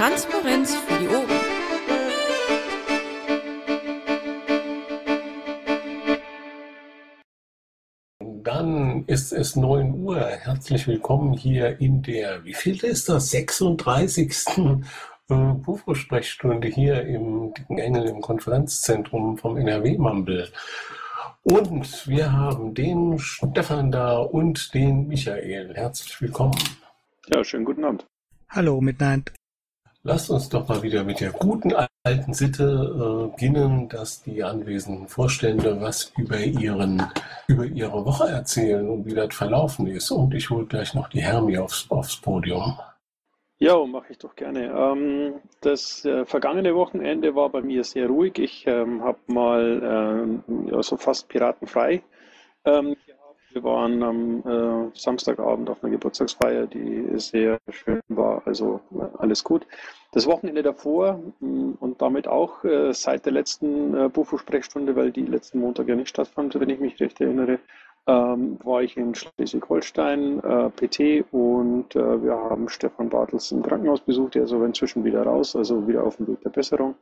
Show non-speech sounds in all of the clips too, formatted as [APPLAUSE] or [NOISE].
Transparenz für die Ohren. Dann ist es 9 Uhr. Herzlich willkommen hier in der, wie viel ist das, 36. Bufo-Sprechstunde hier im Dicken Engel im Konferenzzentrum vom NRW-Mambel. Und wir haben den Stefan da und den Michael. Herzlich willkommen. Ja, schönen guten Abend. Hallo miteinander. Lasst uns doch mal wieder mit der guten alten Sitte äh, beginnen, dass die anwesenden Vorstände was über, ihren, über ihre Woche erzählen und wie das verlaufen ist. Und ich hole gleich noch die Hermi aufs, aufs Podium. Ja, mache ich doch gerne. Ähm, das äh, vergangene Wochenende war bei mir sehr ruhig. Ich ähm, habe mal ähm, also fast piratenfrei ähm, wir waren am äh, Samstagabend auf einer Geburtstagsfeier, die sehr schön war. Also äh, alles gut. Das Wochenende davor mm, und damit auch äh, seit der letzten äh, Bufo-Sprechstunde, weil die letzten Montag ja nicht stattfand, wenn ich mich recht erinnere, ähm, war ich in Schleswig-Holstein, äh, PT und äh, wir haben Stefan Bartels im Krankenhaus besucht. Der ist aber inzwischen wieder raus, also wieder auf dem Weg der Besserung.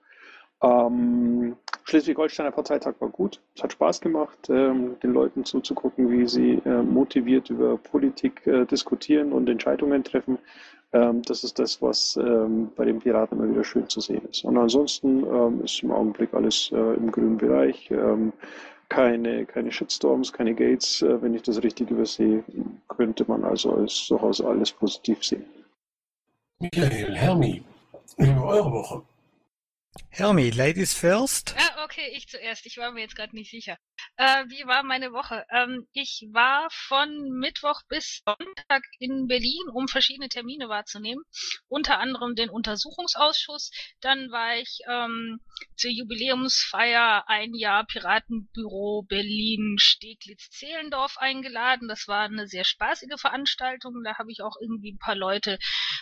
Ähm, Schleswig-Holsteiner Parteitag war gut. Es hat Spaß gemacht, ähm, den Leuten zuzugucken, wie sie äh, motiviert über Politik äh, diskutieren und Entscheidungen treffen. Ähm, das ist das, was ähm, bei den Piraten immer wieder schön zu sehen ist. Und ansonsten ähm, ist im Augenblick alles äh, im grünen Bereich. Ähm, keine, keine Shitstorms, keine Gates. Äh, wenn ich das richtig übersehe, könnte man also als durchaus alles positiv sehen. Michael, Hermi, über eure Woche. Hermi, Ladies first. Okay, ich zuerst. Ich war mir jetzt gerade nicht sicher. Äh, wie war meine Woche? Ähm, ich war von Mittwoch bis Sonntag in Berlin, um verschiedene Termine wahrzunehmen. Unter anderem den Untersuchungsausschuss. Dann war ich ähm, zur Jubiläumsfeier ein Jahr Piratenbüro Berlin Steglitz-Zehlendorf eingeladen. Das war eine sehr spaßige Veranstaltung. Da habe ich auch irgendwie ein paar Leute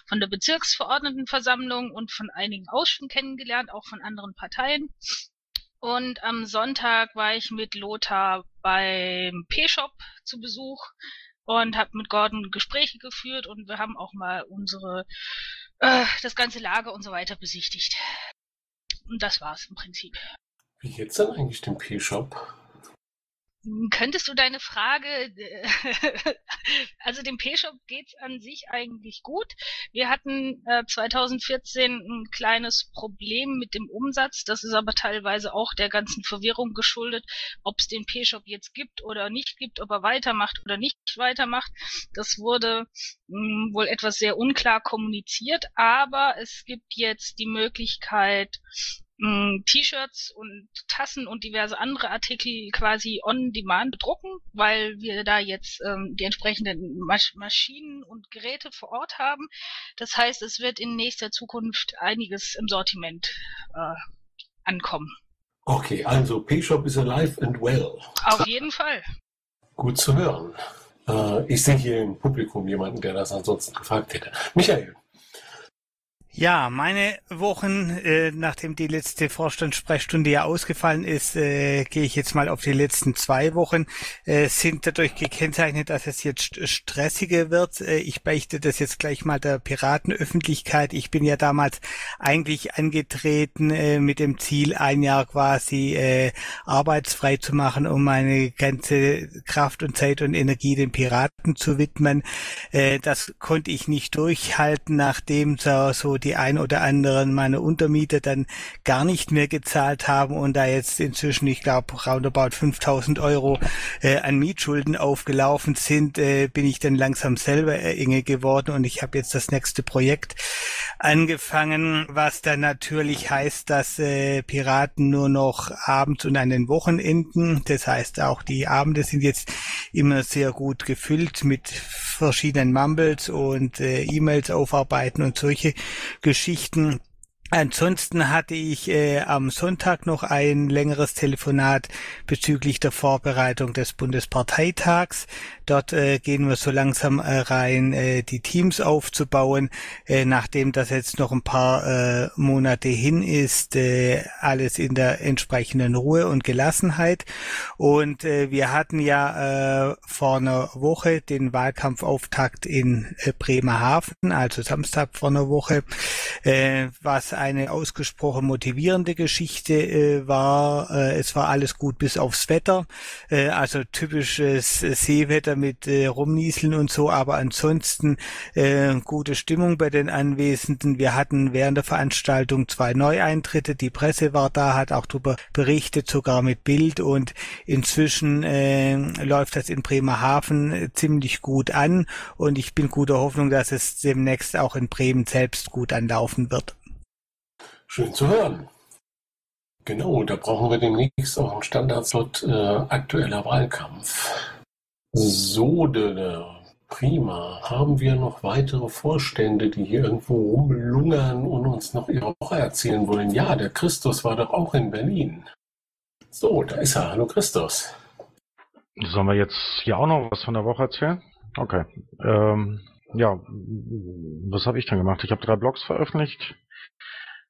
von der Bezirksverordnetenversammlung und von einigen Ausschüssen kennengelernt, auch von anderen Parteien. Und am Sonntag war ich mit Lothar beim P-Shop zu Besuch und habe mit Gordon Gespräche geführt und wir haben auch mal unsere äh, das ganze Lager und so weiter besichtigt. Und das war's im Prinzip. Wie geht's denn eigentlich dem P-Shop? Könntest du deine Frage, [LAUGHS] also dem P-Shop geht's an sich eigentlich gut. Wir hatten äh, 2014 ein kleines Problem mit dem Umsatz. Das ist aber teilweise auch der ganzen Verwirrung geschuldet, ob es den P-Shop jetzt gibt oder nicht gibt, ob er weitermacht oder nicht weitermacht. Das wurde mh, hm, wohl etwas sehr unklar kommuniziert, aber es gibt jetzt die Möglichkeit, T-Shirts und Tassen und diverse andere Artikel quasi on demand bedrucken, weil wir da jetzt ähm, die entsprechenden Masch Maschinen und Geräte vor Ort haben. Das heißt, es wird in nächster Zukunft einiges im Sortiment äh, ankommen. Okay, also P-Shop is alive and well. Auf jeden Fall. Gut zu hören. Äh, ich sehe hier im Publikum jemanden, der das ansonsten gefragt hätte. Michael. Ja, meine Wochen, äh, nachdem die letzte Vorstandssprechstunde ja ausgefallen ist, äh, gehe ich jetzt mal auf die letzten zwei Wochen, äh, sind dadurch gekennzeichnet, dass es jetzt stressiger wird. Äh, ich beichte das jetzt gleich mal der Piratenöffentlichkeit. Ich bin ja damals eigentlich angetreten äh, mit dem Ziel, ein Jahr quasi äh, arbeitsfrei zu machen, um meine ganze Kraft und Zeit und Energie den Piraten zu widmen. Äh, das konnte ich nicht durchhalten, nachdem so, so die ein oder anderen meiner Untermieter dann gar nicht mehr gezahlt haben und da jetzt inzwischen, ich glaube, roundabout 5000 Euro äh, an Mietschulden aufgelaufen sind, äh, bin ich dann langsam selber enge geworden und ich habe jetzt das nächste Projekt angefangen, was dann natürlich heißt, dass äh, Piraten nur noch abends und an den Wochenenden, das heißt auch die Abende sind jetzt immer sehr gut gefüllt mit verschiedenen Mumbles und äh, E-Mails aufarbeiten und solche Geschichten. Ansonsten hatte ich äh, am Sonntag noch ein längeres Telefonat bezüglich der Vorbereitung des Bundesparteitags. Dort äh, gehen wir so langsam äh, rein, äh, die Teams aufzubauen, äh, nachdem das jetzt noch ein paar äh, Monate hin ist, äh, alles in der entsprechenden Ruhe und Gelassenheit. Und äh, wir hatten ja äh, vor einer Woche den Wahlkampfauftakt in äh, Bremerhaven, also Samstag vor einer Woche, äh, was eine ausgesprochen motivierende Geschichte äh, war. Äh, es war alles gut bis aufs Wetter, äh, also typisches Seewetter mit äh, Rumnieseln und so, aber ansonsten äh, gute Stimmung bei den Anwesenden. Wir hatten während der Veranstaltung zwei Neueintritte, die Presse war da, hat auch darüber berichtet, sogar mit Bild und inzwischen äh, läuft das in Bremerhaven ziemlich gut an und ich bin guter Hoffnung, dass es demnächst auch in Bremen selbst gut anlaufen wird. Schön zu hören. Genau, da brauchen wir demnächst auch einen Standardslot äh, aktueller Wahlkampf. So, prima. Haben wir noch weitere Vorstände, die hier irgendwo rumlungern und uns noch ihre Woche erzählen wollen? Ja, der Christus war doch auch in Berlin. So, da ist er. Hallo Christus. Sollen wir jetzt hier auch noch was von der Woche erzählen? Okay. Ähm, ja, was habe ich dann gemacht? Ich habe drei Blogs veröffentlicht.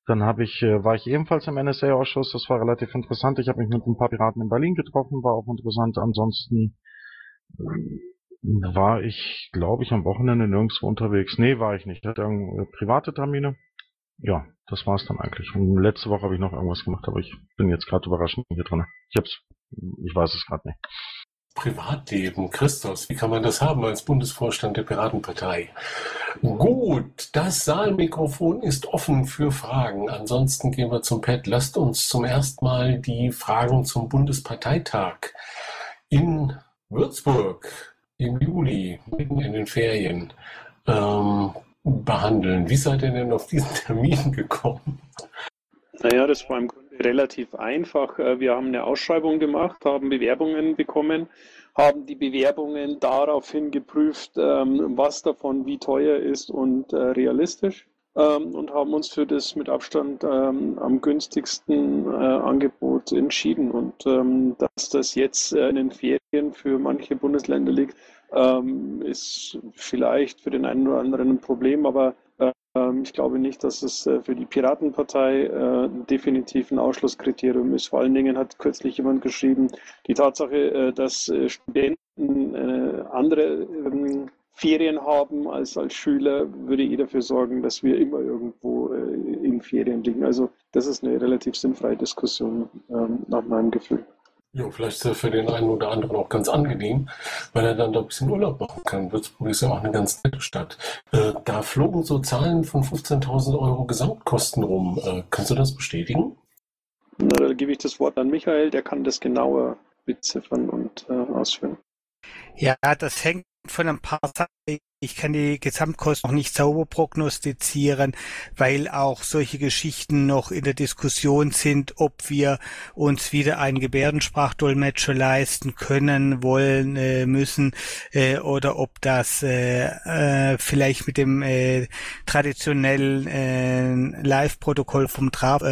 Dann habe ich, äh, war ich ebenfalls im NSA-Ausschuss. Das war relativ interessant. Ich habe mich mit ein paar Piraten in Berlin getroffen, war auch interessant. Ansonsten war ich, glaube ich, am Wochenende nirgendwo unterwegs. Nee, war ich nicht. Ich hatte äh, private Termine. Ja, das war's dann eigentlich. Und letzte Woche habe ich noch irgendwas gemacht, aber ich bin jetzt gerade überrascht hier drin. Ich hab's, ich weiß es gerade nicht. Privatleben, Christus, wie kann man das haben als Bundesvorstand der Piratenpartei? Gut, das Saalmikrofon ist offen für Fragen. Ansonsten gehen wir zum Pad. Lasst uns zum ersten Mal die Fragen zum Bundesparteitag in Würzburg im Juli, mitten in den Ferien, ähm, behandeln. Wie seid ihr denn auf diesen [LAUGHS] Termin gekommen? Naja, das war im Grunde relativ einfach. Äh, wir haben eine Ausschreibung gemacht, haben Bewerbungen bekommen, haben die Bewerbungen daraufhin geprüft, ähm, was davon wie teuer ist und äh, realistisch ähm, und haben uns für das mit Abstand ähm, am günstigsten äh, Angebot entschieden. Und dass das jetzt in den Ferien für manche Bundesländer liegt, ist vielleicht für den einen oder anderen ein Problem, aber ähm, ich glaube nicht, dass es äh, für die Piratenpartei äh, definitiv ein Ausschlusskriterium ist. Vor allen Dingen hat kürzlich jemand geschrieben, die Tatsache, äh, dass Studenten andere ähm, Ferien haben als als Schüler, würde eh dafür sorgen, dass wir immer irgendwo in Ferien liegen. Also das ist eine relativ sinnfreie Diskussion ähm, nach meinem Gefühl. Ja, vielleicht ist er für den einen oder anderen auch ganz angenehm, weil er dann da ein bisschen Urlaub machen kann. Würzburg ist ja auch eine ganz nette Stadt. Äh, da flogen so Zahlen von 15.000 Euro Gesamtkosten rum. Äh, kannst du das bestätigen? Na, da gebe ich das Wort an Michael, der kann das genauer beziffern und äh, ausführen. Ja, das hängt von ein paar Sachen. Ich kann die Gesamtkosten noch nicht sauber prognostizieren, weil auch solche Geschichten noch in der Diskussion sind, ob wir uns wieder einen Gebärdensprachdolmetscher leisten können, wollen, äh, müssen, äh, oder ob das äh, äh vielleicht mit dem äh, traditionellen äh, Live-Protokoll vom Traf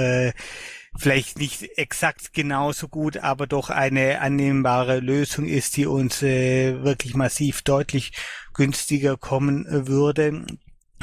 vielleicht nicht exakt genauso gut, aber doch eine annehmbare Lösung ist, die uns äh, wirklich massiv deutlich günstiger kommen würde.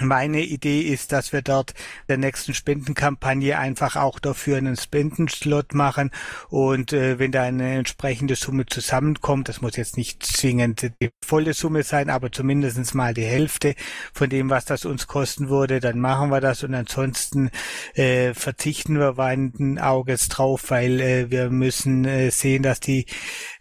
Meine Idee ist, dass wir dort der nächsten Spendenkampagne einfach auch dafür einen Spendenslot machen. Und äh, wenn da eine entsprechende Summe zusammenkommt, das muss jetzt nicht zwingend die volle Summe sein, aber zumindestens mal die Hälfte von dem, was das uns kosten würde, dann machen wir das. Und ansonsten äh, verzichten wir weinenden Auges drauf, weil äh, wir müssen äh, sehen, dass die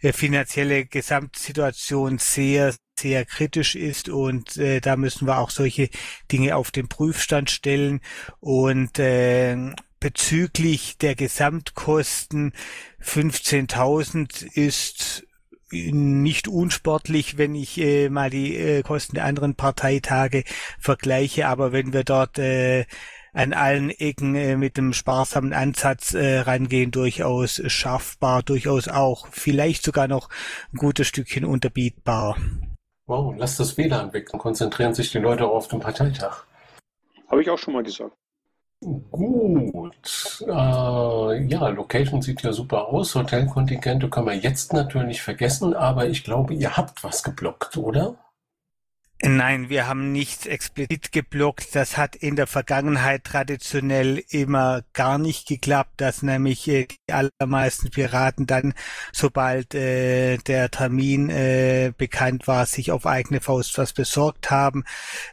äh, finanzielle Gesamtsituation sehr sehr kritisch ist und äh, da müssen wir auch solche Dinge auf den Prüfstand stellen und äh, bezüglich der Gesamtkosten 15.000 ist nicht unsportlich, wenn ich äh, mal die äh, Kosten der anderen Parteitage vergleiche, aber wenn wir dort äh, an allen Ecken äh, mit einem sparsamen Ansatz äh, rangehen, durchaus schaffbar, durchaus auch vielleicht sogar noch ein gutes Stückchen unterbietbar. Wow, lass das WLAN weg, dann konzentrieren sich die Leute auch auf den Parteitag. Habe ich auch schon mal gesagt. Gut. Äh, ja, Location sieht ja super aus. Hotelkontingente können wir jetzt natürlich vergessen, aber ich glaube, ihr habt was geblockt, oder? Nein, wir haben nichts explizit geblockt. Das hat in der Vergangenheit traditionell immer gar nicht geklappt, dass nämlich äh, die allermeisten Piraten dann, sobald äh, der Termin äh, bekannt war, sich auf eigene Faust was besorgt haben.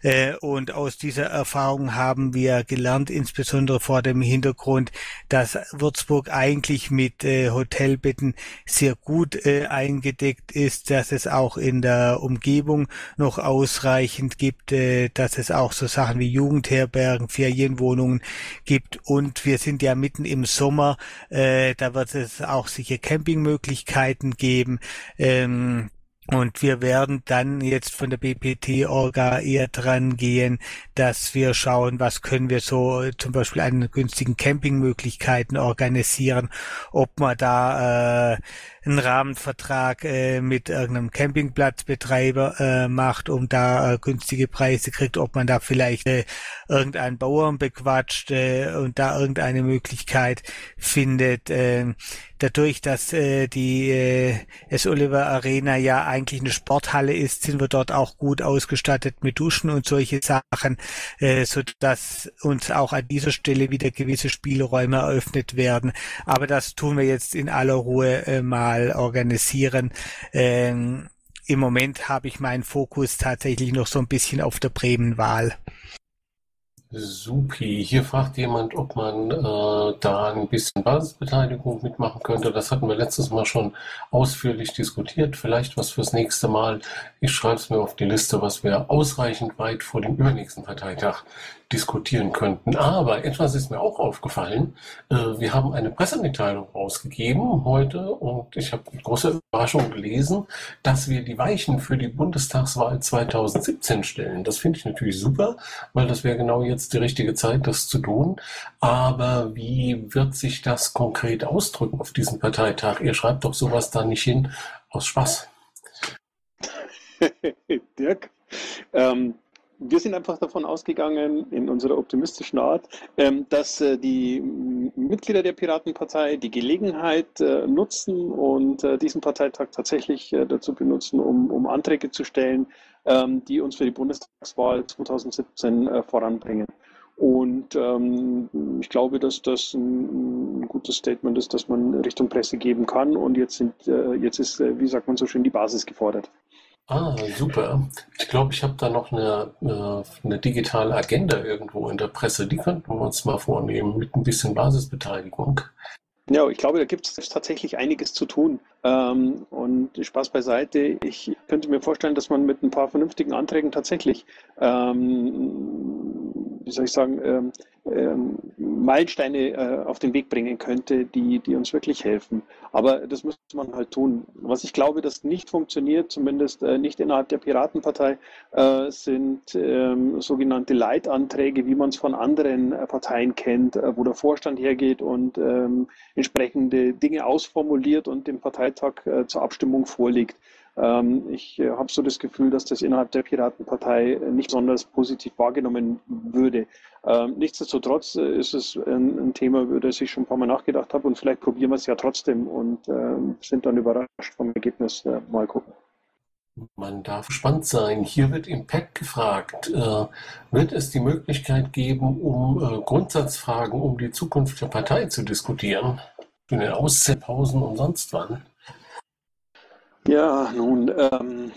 Äh, und aus dieser Erfahrung haben wir gelernt, insbesondere vor dem Hintergrund, dass Würzburg eigentlich mit äh, Hotelbetten sehr gut äh, eingedeckt ist, dass es auch in der Umgebung noch aus ausreichend gibt, äh, dass es auch so Sachen wie Jugendherbergen, Ferienwohnungen gibt und wir sind ja mitten im Sommer, äh, da wird es auch sicher Campingmöglichkeiten geben. Ähm, und wir werden dann jetzt von der BPT-Orga eher dran gehen, dass wir schauen, was können wir so äh, zum Beispiel an günstigen Campingmöglichkeiten organisieren, ob man da äh, einen Rahmenvertrag äh, mit irgendeinem Campingplatzbetreiber äh, macht, um da äh, günstige Preise kriegt, ob man da vielleicht äh, irgendeinen Bauern bequatscht äh, und da irgendeine Möglichkeit findet. Äh, dadurch, dass äh, die äh, S. Oliver Arena ja eigentlich eine Sporthalle ist, sind wir dort auch gut ausgestattet mit Duschen und solche Sachen, äh, so dass uns auch an dieser Stelle wieder gewisse Spielräume eröffnet werden. Aber das tun wir jetzt in aller Ruhe äh, mal organisieren. Ähm, Im Moment habe ich meinen Fokus tatsächlich noch so ein bisschen auf der Bremen-Wahl. Supi. Hier fragt jemand, ob man äh, da ein bisschen Basisbeteiligung mitmachen könnte. Das hatten wir letztes Mal schon ausführlich diskutiert. Vielleicht was fürs nächste Mal. Ich schreibe es mir auf die Liste, was wir ausreichend weit vor dem übernächsten Parteitag diskutieren könnten. Aber etwas ist mir auch aufgefallen. Äh, wir haben eine Pressemitteilung rausgegeben heute und ich habe mit großer Überraschung gelesen, dass wir die Weichen für die Bundestagswahl 2017 stellen. Das finde ich natürlich super, weil das wäre genau jetzt die richtige Zeit, das zu tun. Aber wie wird sich das konkret ausdrücken auf diesem Parteitag? Ihr schreibt doch sowas da nicht hin aus Spaß. [LAUGHS] Dirk, ähm, wir sind einfach davon ausgegangen, in unserer optimistischen Art, ähm, dass äh, die Mitglieder der Piratenpartei die Gelegenheit äh, nutzen und äh, diesen Parteitag tatsächlich dazu benutzen, um, um Anträge zu stellen, ähm, die uns für die Bundestagswahl 2017 voranbringen. Und ähm, ich glaube, dass das ein, ein, gutes Statement ist, dass man Richtung Presse geben kann. Und jetzt, sind, äh, jetzt ist, wie sagt man so schön, die Basis gefordert. Ah, super. Ich glaube, ich habe da noch eine, eine digitale Agenda irgendwo in der Presse. Die könnten wir uns mal vornehmen mit ein bisschen Basisbeteiligung. Ja, ich glaube, da gibt es tatsächlich einiges zu tun. Ähm, und Spaß beiseite. Ich könnte mir vorstellen, dass man mit ein paar vernünftigen Anträgen tatsächlich, ähm, wie soll ich sagen, ähm, ähm, Meilensteine äh, auf den Weg bringen könnte, die, die uns wirklich helfen. Aber das muss man halt tun. Was ich glaube, das nicht funktioniert, zumindest äh, nicht innerhalb der Piratenpartei, äh, sind ähm, sogenannte Leitanträge, wie man es von anderen äh, Parteien kennt, äh, wo der Vorstand hergeht und ähm, entsprechende Dinge ausformuliert und dem Parteitag äh, zur Abstimmung vorlegt. Ähm, ich äh, habe so das Gefühl, dass das innerhalb der Piratenpartei nicht besonders positiv wahrgenommen würde. Ähm, nichtsdestotrotz äh, ist es ein, Thema, über das ich schon ein paar Mal nachgedacht habe und vielleicht probieren wir es ja trotzdem und äh, sind dann überrascht vom Ergebnis. Äh, mal gucken. Man darf gespannt sein. Hier wird im Pad gefragt, äh, wird es die Möglichkeit geben, um äh, Grundsatzfragen um die Zukunft der Partei zu diskutieren? In den Auszählpausen und sonst wann? Ja, nun, ähm,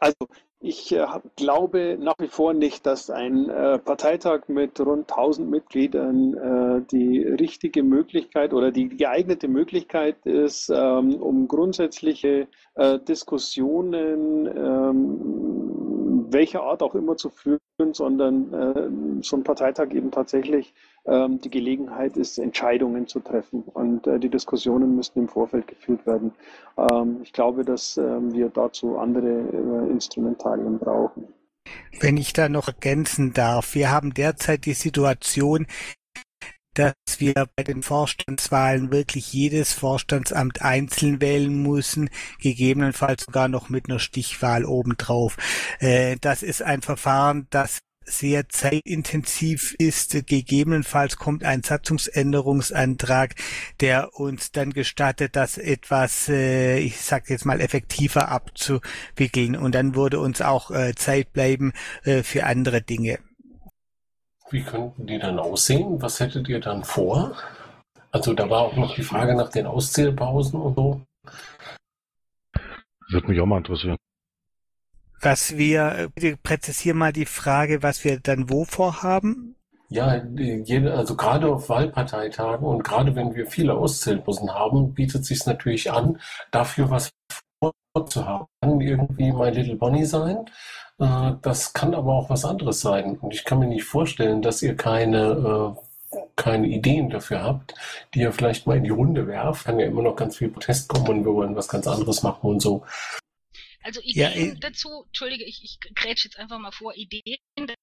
also ich äh, glaube nach wie vor nicht, dass ein äh, Parteitag mit rund 1000 Mitgliedern äh, die richtige Möglichkeit oder die geeignete Möglichkeit ist, ähm, um grundsätzliche äh, Diskussionen ähm, welcher Art auch immer zu führen, sondern äh, so ein Parteitag eben tatsächlich ähm, die Gelegenheit ist, Entscheidungen zu treffen. Und äh, die Diskussionen müssen im Vorfeld geführt werden. Ähm, ich glaube, dass ähm, wir dazu andere äh, Instrumentarien brauchen. Wenn ich da noch ergänzen darf, wir haben derzeit die Situation, dass wir bei den Vorstandswahlen wirklich jedes Vorstandsamt einzeln wählen müssen, gegebenenfalls sogar noch mit einer Stichwahl obendrauf. Äh, das ist ein Verfahren, das sehr zeitintensiv ist. Gegebenenfalls kommt ein Satzungsänderungsantrag, der uns dann gestattet, das etwas, äh, ich sage jetzt mal, effektiver abzuwickeln. Und dann würde uns auch äh, Zeit bleiben für andere Dinge. Wie könnten die dann aussehen? Was hättet ihr dann vor? Also da war auch noch die Frage nach den Auszählpausen und so. Würde mich auch mal interessieren. Was wir, bitte präzisieren mal die Frage, was wir dann wo vorhaben. Ja, jede, also gerade auf Wahlparteitagen und gerade wenn wir viele Auszählbussen haben, bietet sich natürlich an, dafür was vorzuhaben. Kann irgendwie My Little Bonnie sein. Äh, das kann aber auch was anderes sein. Und ich kann mir nicht vorstellen, dass ihr keine äh, keine Ideen dafür habt, die ihr vielleicht mal in die Runde werft, kann ja immer noch ganz viel Protest kommen und wir wollen was ganz anderes machen und so. Also Ideen ja, dazu, entschuldige, ich, ich grätsch jetzt einfach mal vor, Ideen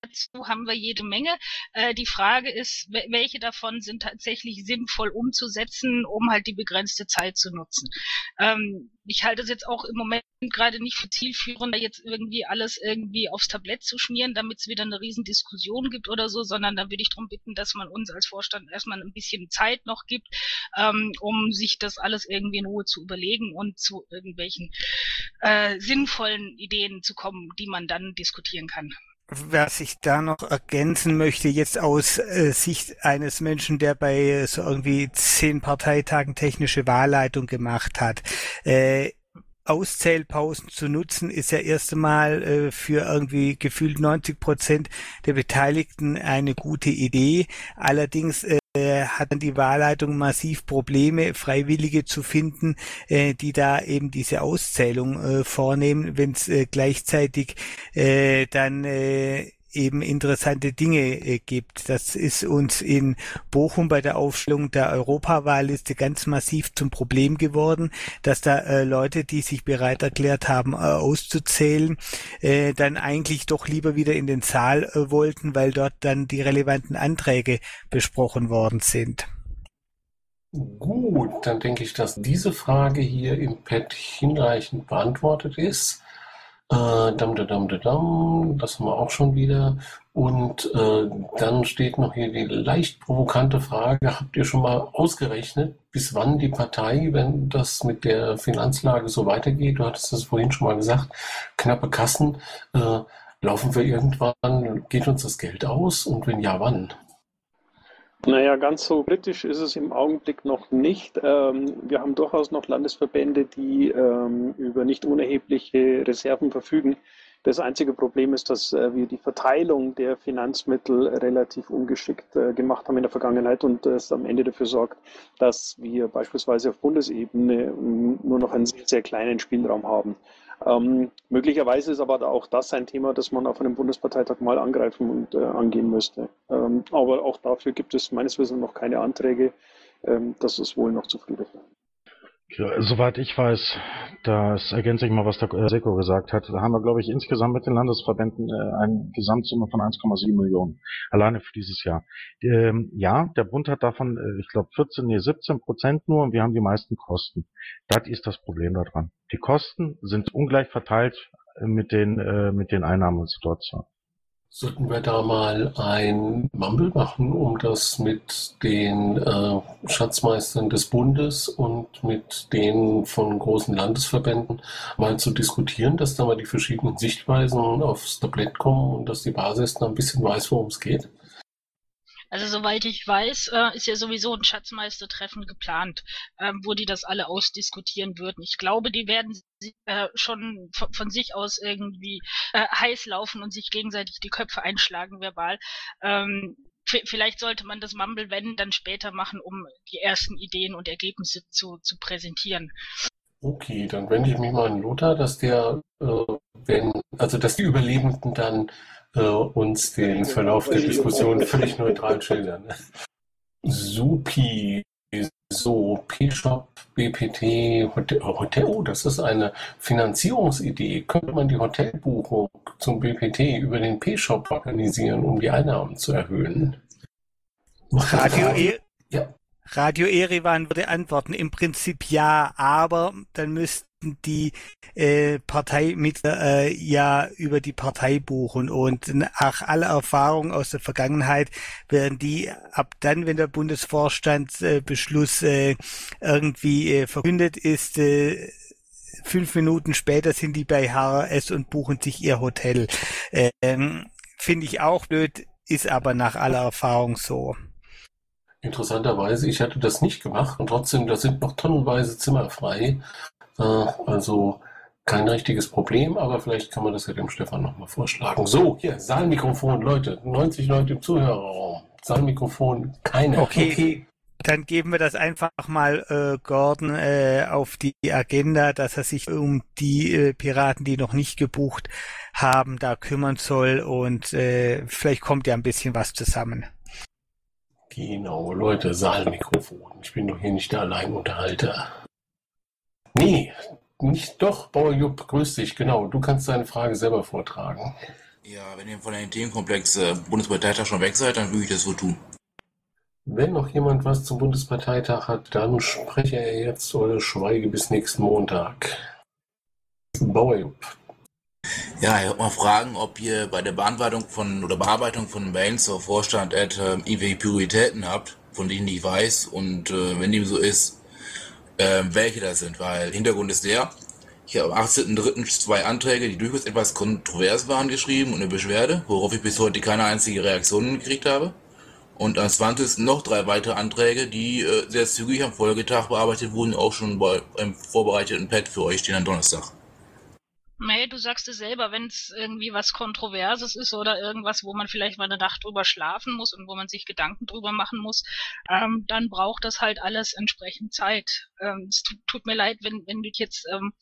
dazu haben wir jede Menge. Äh, die Frage ist, welche davon sind tatsächlich sinnvoll umzusetzen, um halt die begrenzte Zeit zu nutzen. Ähm, ich halte es jetzt auch im Moment gerade nicht für zielführend, jetzt irgendwie alles irgendwie aufs Tablett zu schmieren, damit es wieder eine riesen Diskussion gibt oder so, sondern da würde ich darum bitten, dass man uns als Vorstand erstmal ein bisschen Zeit noch gibt, ähm, um sich das alles irgendwie in Ruhe zu überlegen und zu irgendwelchen äh, sinnvollen Ideen zu kommen, die man dann diskutieren kann. Was ich da noch ergänzen möchte, jetzt aus äh, Sicht eines Menschen, der bei so irgendwie zehn Parteitagen technische Wahlleitung gemacht hat, äh, Auszählpausen zu nutzen, ist ja erst einmal äh, für irgendwie gefühlt 90 Prozent der Beteiligten eine gute Idee. Allerdings äh, hat dann die Wahlleitung massiv Probleme, Freiwillige zu finden, äh, die da eben diese Auszählung äh, vornehmen, wenn es äh, gleichzeitig äh, dann eben interessante Dinge äh, gibt. Das ist uns in Bochum bei der Aufstellung der Europawahlliste ganz massiv zum Problem geworden, dass da äh, Leute, die sich bereit erklärt haben, äh, auszuzählen, äh, dann eigentlich doch lieber wieder in den Saal äh, wollten, weil dort dann die relevanten Anträge besprochen worden sind. Gut, dann denke ich, dass diese Frage hier im Pad hinreichend beantwortet ist. Äh, dam, dam, dam, das haben wir auch schon wieder. Und äh, dann steht noch hier die leicht provokante Frage, habt ihr schon mal ausgerechnet, bis wann die Partei, wenn das mit der Finanzlage so weitergeht, du hattest das vorhin schon mal gesagt, knappe Kassen, äh, laufen wir irgendwann, geht uns das Geld aus? Und wenn ja, wann? Naja, ganz so kritisch ist es im Augenblick noch nicht. Ähm, wir haben durchaus noch Landesverbände, die ähm, über nicht unerhebliche Reserven verfügen. Das einzige Problem ist, dass äh, wir die Verteilung der Finanzmittel relativ ungeschickt äh, gemacht haben in der Vergangenheit und das am Ende dafür sorgt, dass wir beispielsweise auf Bundesebene ähm, nur noch einen sehr, sehr kleinen Spielraum haben. Ähm, möglicherweise ist aber auch das ein Thema, das man auf einem Bundesparteitag mal angreifen und äh, angehen müsste. Ähm, aber auch dafür gibt es meines Wissens noch keine Anträge. Ähm, das ist wohl noch zu früh dafür. Ja, soweit ich weiß, das ergänze ich mal, was der äh, Seko gesagt hat, da haben wir, glaube ich, insgesamt mit den Landesverbänden äh, eine Gesamtsumme von 1,7 Millionen, alleine für dieses Jahr. Ähm, ja, der Bund hat davon, äh, ich glaube, 14, nee, 17 Prozent nur und wir haben die meisten Kosten. Das ist das Problem daran. Die Kosten sind ungleich verteilt mit den, äh, mit den Einnahmensituationen. Sollten wir da mal ein Mumble machen, um das mit den äh, Schatzmeistern des Bundes und mit den von großen Landesverbänden mal zu diskutieren, dass da mal die verschiedenen Sichtweisen aufs Tablett kommen und dass die Basis da ein bisschen weiß, worum es geht? Also soweit ich weiß, äh, ist ja sowieso ein Schatzmeistertreffen geplant, ähm, wo die das alle ausdiskutieren würden. Ich glaube, die werden äh, schon von, von, sich aus irgendwie äh, heiß laufen und sich gegenseitig die Köpfe einschlagen verbal. Ähm, vielleicht sollte man das Mumble, wenn, dann später machen, um die ersten Ideen und Ergebnisse zu, zu präsentieren. Okay, dann wende ich mich mal an Lothar, dass der, äh, wenn, also dass die Überlebenden dann äh, uns den Verlauf der Diskussion völlig neutral schildern. Supi, so, P-Shop, BPT, Hotel, Hotel, oh, das ist eine Finanzierungsidee. Könnte man die Hotelbuchung zum BPT über den P-Shop organisieren, um die Einnahmen zu erhöhen? Radio, e ja. Radio Erivan würde antworten, im Prinzip ja, aber dann müssten die äh, Parteimitglieder äh, ja über die Partei buchen und nach aller Erfahrung aus der Vergangenheit werden die ab dann, wenn der Bundesvorstandsbeschluss äh, irgendwie äh, verkündet ist, äh, fünf Minuten später sind die bei HRS und buchen sich ihr Hotel. Ähm, Finde ich auch blöd, ist aber nach aller Erfahrung so. Interessanterweise, ich hatte das nicht gemacht und trotzdem, da sind noch tonnenweise Zimmer frei. Also kein richtiges Problem, aber vielleicht kann man das ja dem Stefan nochmal vorschlagen. So, hier, Saalmikrofon, Leute, 90 Leute im Zuhörerraum. Saalmikrofon, keine. Okay. okay. Dann geben wir das einfach mal äh, Gordon äh, auf die Agenda, dass er sich um die äh, Piraten, die noch nicht gebucht haben, da kümmern soll und äh, vielleicht kommt ja ein bisschen was zusammen. Genau, Leute, Saalmikrofon. Ich bin doch hier nicht der Alleinunterhalter. Nee, nicht doch, Bauer Jupp, grüß dich, genau. Du kannst deine Frage selber vortragen. Ja, wenn ihr von dem Themenkomplex äh, Bundesparteitag schon weg seid, dann würde ich das so tun. Wenn noch jemand was zum Bundesparteitag hat, dann spreche er jetzt oder schweige bis nächsten Montag. Bauer Jupp. Ja, ich wollte mal fragen, ob ihr bei der Beantwortung von oder Bearbeitung von Mails zur Vorstand äh, irgendwelche Prioritäten habt, von denen ich weiß und äh, wenn dem so ist, äh, welche das sind, weil Hintergrund ist der, ich habe am 18.03. zwei Anträge, die durchaus etwas kontrovers waren, geschrieben und eine Beschwerde, worauf ich bis heute keine einzige Reaktion gekriegt habe. Und am 20. noch drei weitere Anträge, die äh, sehr zügig am Folgetag bearbeitet wurden, auch schon bei einem vorbereiteten Pad für euch stehen am Donnerstag. Hey, du sagst es selber, wenn es irgendwie was Kontroverses ist oder irgendwas, wo man vielleicht mal eine Nacht drüber schlafen muss und wo man sich Gedanken drüber machen muss, ähm, dann braucht das halt alles entsprechend Zeit. Ähm, es tut, tut, mir leid, wenn, wenn du jetzt, ähm,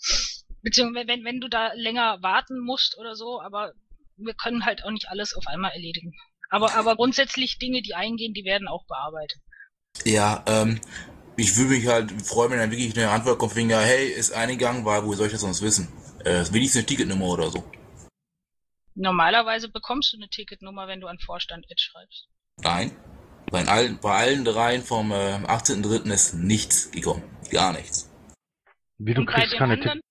beziehungsweise wenn, wenn du da länger warten musst oder so, aber wir können halt auch nicht alles auf einmal erledigen. Aber, aber grundsätzlich Dinge, die eingehen, die werden auch bearbeitet. Ja, ähm, ich würde mich halt freuen, wenn dann wirklich eine Antwort kommt, wegen, ja, hey, ist eingegangen, weil, wo soll ich das sonst wissen? Äh, wenigstens eine Ticketnummer oder so. Normalerweise bekommst du eine Ticketnummer, wenn du an Vorstand Ed schreibst. Nein. Bei allen, bei allen dreien vom äh, 18.03. ist nichts gekommen. Gar nichts. Wie du Und kriegst keine Tickets.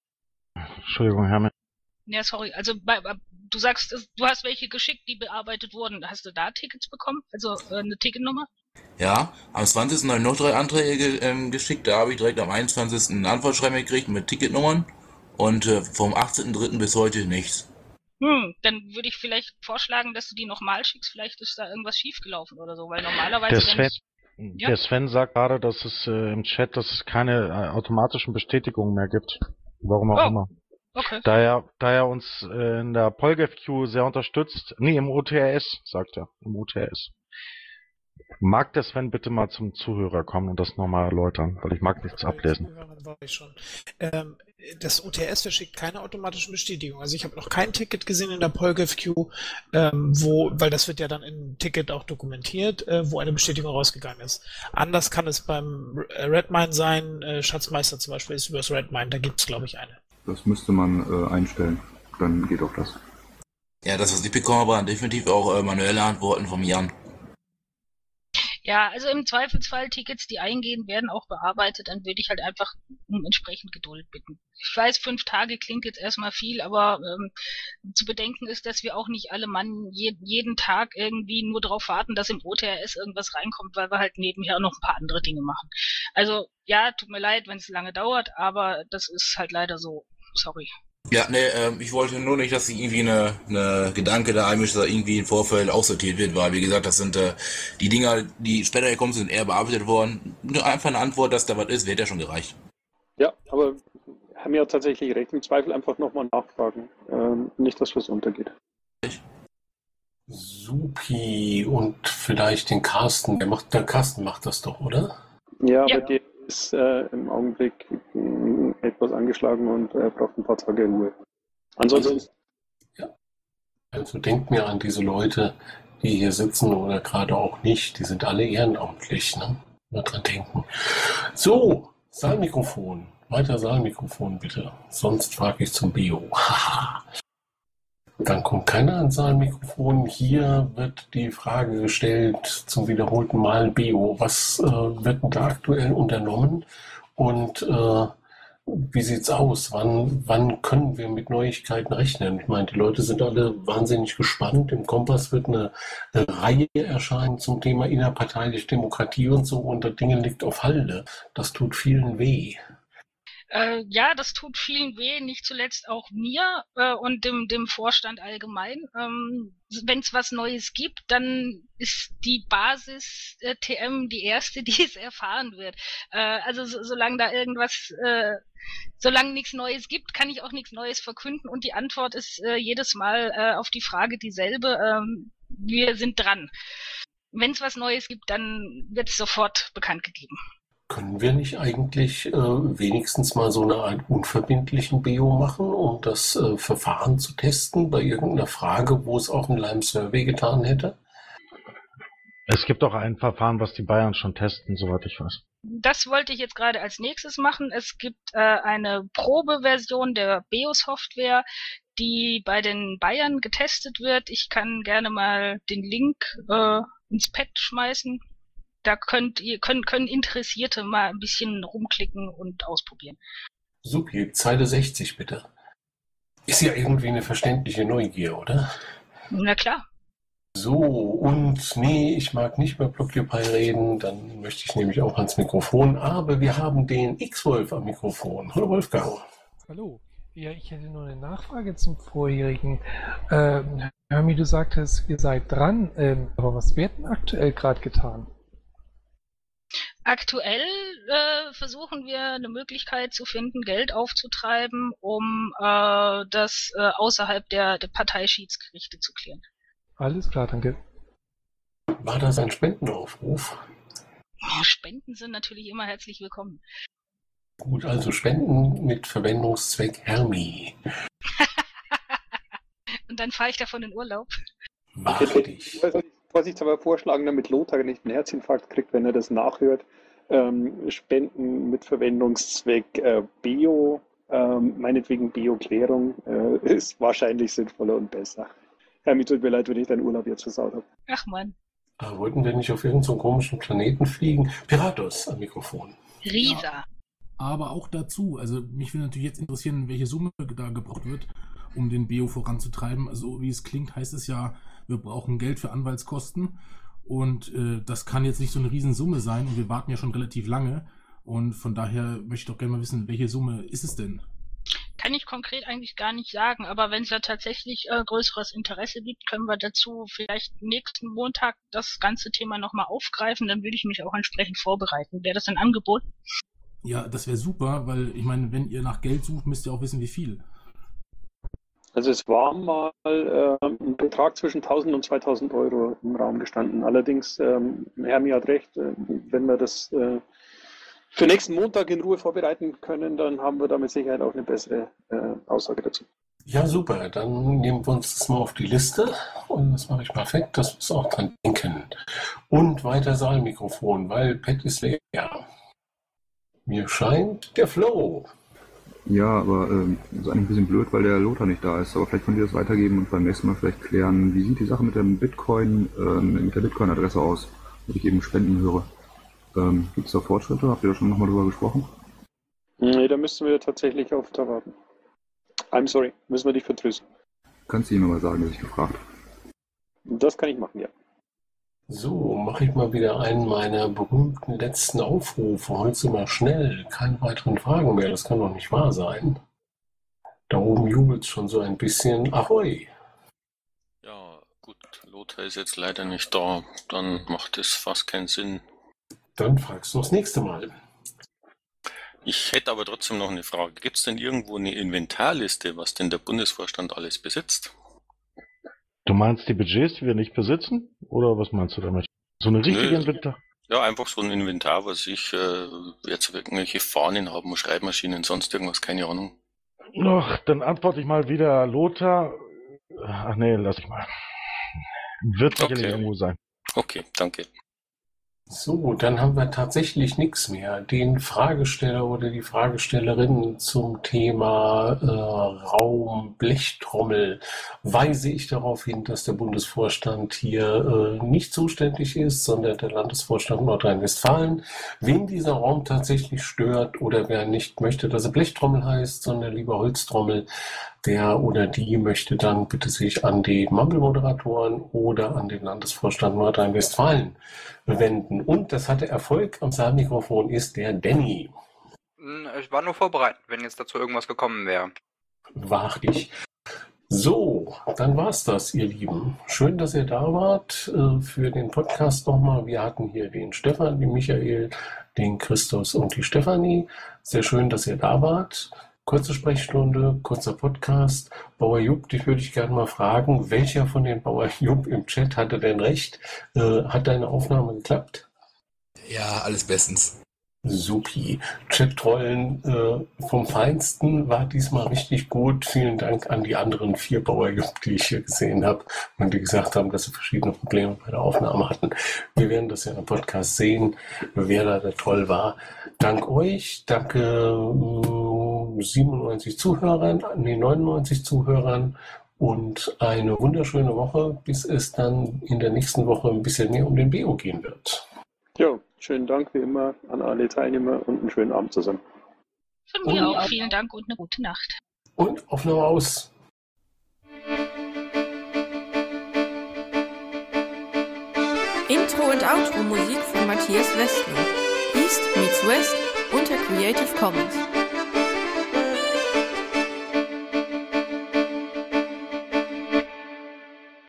Entschuldigung, Herr. Ja, sorry. Also bei, du sagst, du hast welche geschickt, die bearbeitet wurden. Hast du da Tickets bekommen? Also äh, eine Ticketnummer? Ja, am 20. habe ich noch drei Anträge ähm, geschickt. Da habe ich direkt am 21. ein Antwortschreiben gekriegt mit Ticketnummern. Und äh, vom 18.03. bis heute nichts. Hm, dann würde ich vielleicht vorschlagen, dass du die nochmal schickst. Vielleicht ist da irgendwas schiefgelaufen oder so, weil normalerweise. Der Sven, ich, ja? der Sven sagt gerade, dass es äh, im Chat, dass es keine äh, automatischen Bestätigungen mehr gibt. Warum auch oh. immer. Okay. Da er, da er uns äh, in der PolGFQ sehr unterstützt, nee, im OTRS, sagt er, im OTRS. Mag der Sven bitte mal zum Zuhörer kommen und das nochmal erläutern, weil ich mag nichts ablesen. Ähm, das OTS verschickt keine automatischen Bestätigungen. Also ich habe noch kein Ticket gesehen in der PolGFQ, ähm, wo, weil das wird ja dann im Ticket auch dokumentiert, äh, wo eine Bestätigung rausgegangen ist. Anders kann es beim Redmine sein, äh, Schatzmeister zum Beispiel ist übers Redmine, da gibt es glaube ich eine. Das müsste man äh, einstellen. Dann geht auch das. Ja, das, was ich bekomme, waren definitiv auch äh, manuelle Antworten vom Jan. Ja, also im Zweifelsfall Tickets, die eingehen, werden auch bearbeitet, dann würde ich halt einfach um entsprechend Geduld bitten. Ich weiß, fünf Tage klingt jetzt erstmal viel, aber ähm, zu bedenken ist, dass wir auch nicht alle Mann je, jeden Tag irgendwie nur darauf warten, dass im OTRS irgendwas reinkommt, weil wir halt nebenher noch ein paar andere Dinge machen. Also ja, tut mir leid, wenn es lange dauert, aber das ist halt leider so sorry. Ja, nee, äh, ich wollte nur nicht, dass sich irgendwie eine, eine Gedanke da einmischt, dass irgendwie im Vorfeld aussortiert wird, weil, wie gesagt, das sind äh, die Dinger, die später gekommen sind, eher bearbeitet worden. Einfach eine Antwort, dass da was ist, wird ja schon gereicht. Ja, aber haben ja tatsächlich recht. Im Zweifel einfach nochmal nachfragen. Ähm, nicht, dass was untergeht. Supi und vielleicht den Carsten. Der, macht, der Carsten macht das doch, oder? Ja, ja. bei dir ist äh, im Augenblick äh, etwas angeschlagen und er braucht ein paar Tage Ruhe. Ansonsten. Also, ja. also denkt mir an diese Leute, die hier sitzen oder gerade auch nicht. Die sind alle ehrenamtlich. Ne? Mal dran denken. So, Saalmikrofon. Weiter Saalmikrofon bitte. Sonst frage ich zum Bio. [LAUGHS] Dann kommt keine Anzahl Mikrofon. Hier wird die Frage gestellt zum wiederholten Mal Bio. Was äh, wird denn da aktuell unternommen? Und äh, wie sieht's aus? Wann, wann können wir mit Neuigkeiten rechnen? Ich meine, die Leute sind alle wahnsinnig gespannt. Im Kompass wird eine, eine Reihe erscheinen zum Thema innerparteiliche Demokratie und so. Und das Ding liegt auf Halde. Das tut vielen weh. Äh, ja, das tut vielen weh, nicht zuletzt auch mir äh, und dem, dem Vorstand allgemein. Ähm, Wenn es was Neues gibt, dann ist die Basis äh, TM die erste, [LAUGHS] die es erfahren wird. Äh, also so, solange da irgendwas, äh, solange nichts Neues gibt, kann ich auch nichts Neues verkünden und die Antwort ist äh, jedes Mal auf die Frage dieselbe. Ähm, wir sind dran. Wenn es was Neues gibt, dann wird es sofort bekannt gegeben. Können wir nicht eigentlich äh, wenigstens mal so eine Art unverbindlichen Bio machen, um das äh, Verfahren zu testen bei irgendeiner Frage, wo es auch ein Lime-Survey getan hätte? Es gibt auch ein Verfahren, was die Bayern schon testen, soweit ich weiß. Das wollte ich jetzt gerade als nächstes machen. Es gibt äh, eine Probeversion der BEO-Software, die bei den Bayern getestet wird. Ich kann gerne mal den Link äh, ins Pad schmeißen. Da könnt ihr, können, können Interessierte mal ein bisschen rumklicken und ausprobieren. Supi, Zeile 60 bitte. Ist ja irgendwie eine verständliche Neugier, oder? Na klar. So, und nee, ich mag nicht mehr Blockupy reden, dann möchte ich nämlich auch ans Mikrofon, aber wir haben den X-Wolf am Mikrofon. Hallo Wolfgang. Hallo. Ja, ich hätte nur eine Nachfrage zum vorherigen. Ähm, Hermi, du sagtest, ihr seid dran, ähm, aber was wird denn aktuell gerade getan? Aktuell äh, versuchen wir eine Möglichkeit zu finden, Geld aufzutreiben, um äh, das äh, außerhalb der, der Parteischiedsgerichte zu klären. Alles klar, danke. War das ein Spendenaufruf? Spenden sind natürlich immer herzlich willkommen. Gut, also Spenden mit Verwendungszweck Hermi. [LAUGHS] Und dann fahre ich davon in Urlaub. Mach dich. Vorsichtshalber vorschlagen, damit Lothar nicht einen Herzinfarkt kriegt, wenn er das nachhört. Ähm, Spenden mit Verwendungszweck äh, Bio, ähm, meinetwegen Bioklärung, äh, ist wahrscheinlich sinnvoller und besser. Ja, mir tut mir leid, wenn ich deinen Urlaub jetzt versaut habe. Ach man, wollten wir nicht auf irgendeinen komischen Planeten fliegen? Piratus am Mikrofon. Risa. aber auch dazu. Also mich würde natürlich jetzt interessieren, welche Summe da gebraucht wird, um den Bio voranzutreiben. Also wie es klingt, heißt es ja, wir brauchen Geld für Anwaltskosten und äh, das kann jetzt nicht so eine Riesensumme sein und wir warten ja schon relativ lange und von daher möchte ich doch gerne mal wissen, welche Summe ist es denn? Kann ich konkret eigentlich gar nicht sagen, aber wenn es da tatsächlich äh, größeres Interesse gibt, können wir dazu vielleicht nächsten Montag das ganze Thema nochmal aufgreifen, dann würde ich mich auch entsprechend vorbereiten. Wäre das ein Angebot? Ja, das wäre super, weil ich meine, wenn ihr nach Geld sucht, müsst ihr auch wissen, wie viel. Also es war mal äh, ein Betrag zwischen 1000 und 2000 Euro im Raum gestanden. Allerdings, ähm, Hermi hat recht, äh, wenn wir das äh, für nächsten Montag in Ruhe vorbereiten können, dann haben wir da mit Sicherheit auch eine bessere äh, Aussage dazu. Ja, super. Dann nehmen wir uns das mal auf die Liste und das mache ich perfekt, dass wir es auch dran denken. Und weiter Saalmikrofon, weil Pet ist leer. Mir scheint der Flow. Ja, aber ähm, ist eigentlich ein bisschen blöd, weil der Lothar nicht da ist. Aber vielleicht könnt ihr das weitergeben und beim nächsten Mal vielleicht klären, wie sieht die Sache mit dem Bitcoin, ähm, mit der Bitcoin-Adresse aus, wenn ich eben Spenden höre. Ähm, Gibt es da Fortschritte? Habt ihr da schon nochmal drüber gesprochen? Nee, da müssen wir tatsächlich auf da warten. I'm sorry, müssen wir dich vertrösten. Kannst du ihm aber sagen, dass ich gefragt habe. Das kann ich machen, ja. So, mache ich mal wieder einen meiner berühmten letzten Aufrufe. Heute mal schnell. Keine weiteren Fragen mehr. Das kann doch nicht wahr sein. Da oben jubelt es schon so ein bisschen. Ahoi! Ja, gut, Lothar ist jetzt leider nicht da. Dann macht es fast keinen Sinn. Dann fragst du das nächste Mal. Ich hätte aber trotzdem noch eine Frage. Gibt es denn irgendwo eine Inventarliste, was denn der Bundesvorstand alles besitzt? Du meinst die Budgets, die wir nicht besitzen? Oder was meinst du damit? So eine richtige Nö. Inventar? Ja, einfach so ein Inventar, was ich äh, jetzt irgendwelche Fahnen haben, Schreibmaschinen, sonst irgendwas, keine Ahnung. Ach, dann antworte ich mal wieder Lothar. Ach nee, lass ich mal. Wird sicherlich Okay. irgendwo sein. Okay, danke. So, dann haben wir tatsächlich nichts mehr. Den Fragesteller oder die Fragestellerin zum Thema äh, Raumblechtrommel weise ich darauf hin, dass der Bundesvorstand hier äh, nicht zuständig ist, sondern der Landesvorstand Nordrhein-Westfalen. Wen dieser Raum tatsächlich stört oder wer nicht möchte, dass er Blechtrommel heißt, sondern lieber Holztrommel, der oder die möchte dann bitte sich an die Mumble-Moderatoren oder an den Landesvorstand Nordrhein-Westfalen wenden. Und das hatte Erfolg. Am Saalmikrofon ist der Danny. Hm, Ich war nur vorbereitet, wenn jetzt dazu irgendwas gekommen wäre. War ich. So, dann war's das, ihr Lieben. Schön, dass ihr da wart äh, für den Podcast nochmal. Wir hatten hier den Stefan, den Michael, den Christus und die Stefanie. Sehr schön, dass ihr da wart. Kurze Sprechstunde, kurzer Podcast. Bauer Jupp, dich würde ich gerne mal fragen, welcher von den Bauer Jupp im Chat hatte denn recht? Äh, hat deine Aufnahme geklappt? Ja, alles bestens. Supi. Chat-Trollen äh, vom Feinsten war diesmal richtig gut. Vielen Dank an die anderen vier Bauer, die ich hier gesehen habe und die gesagt haben, dass sie verschiedene Probleme bei der Aufnahme hatten. Wir werden das ja im Podcast sehen, wer da der Troll war. Dank euch, danke äh, 97 Zuhörern, nee, 99 Zuhörern und eine wunderschöne Woche, bis es dann in der nächsten Woche ein bisschen mehr um den BO gehen wird. Ja, schönen Dank wie immer an alle Teilnehmer und einen schönen Abend zusammen. Von mir Und- auch vielen Dank und eine gute Nacht. Und Aufnahme aus. Intro und Outro Musik von Matthias Westner. East meets West unter Creative Commons.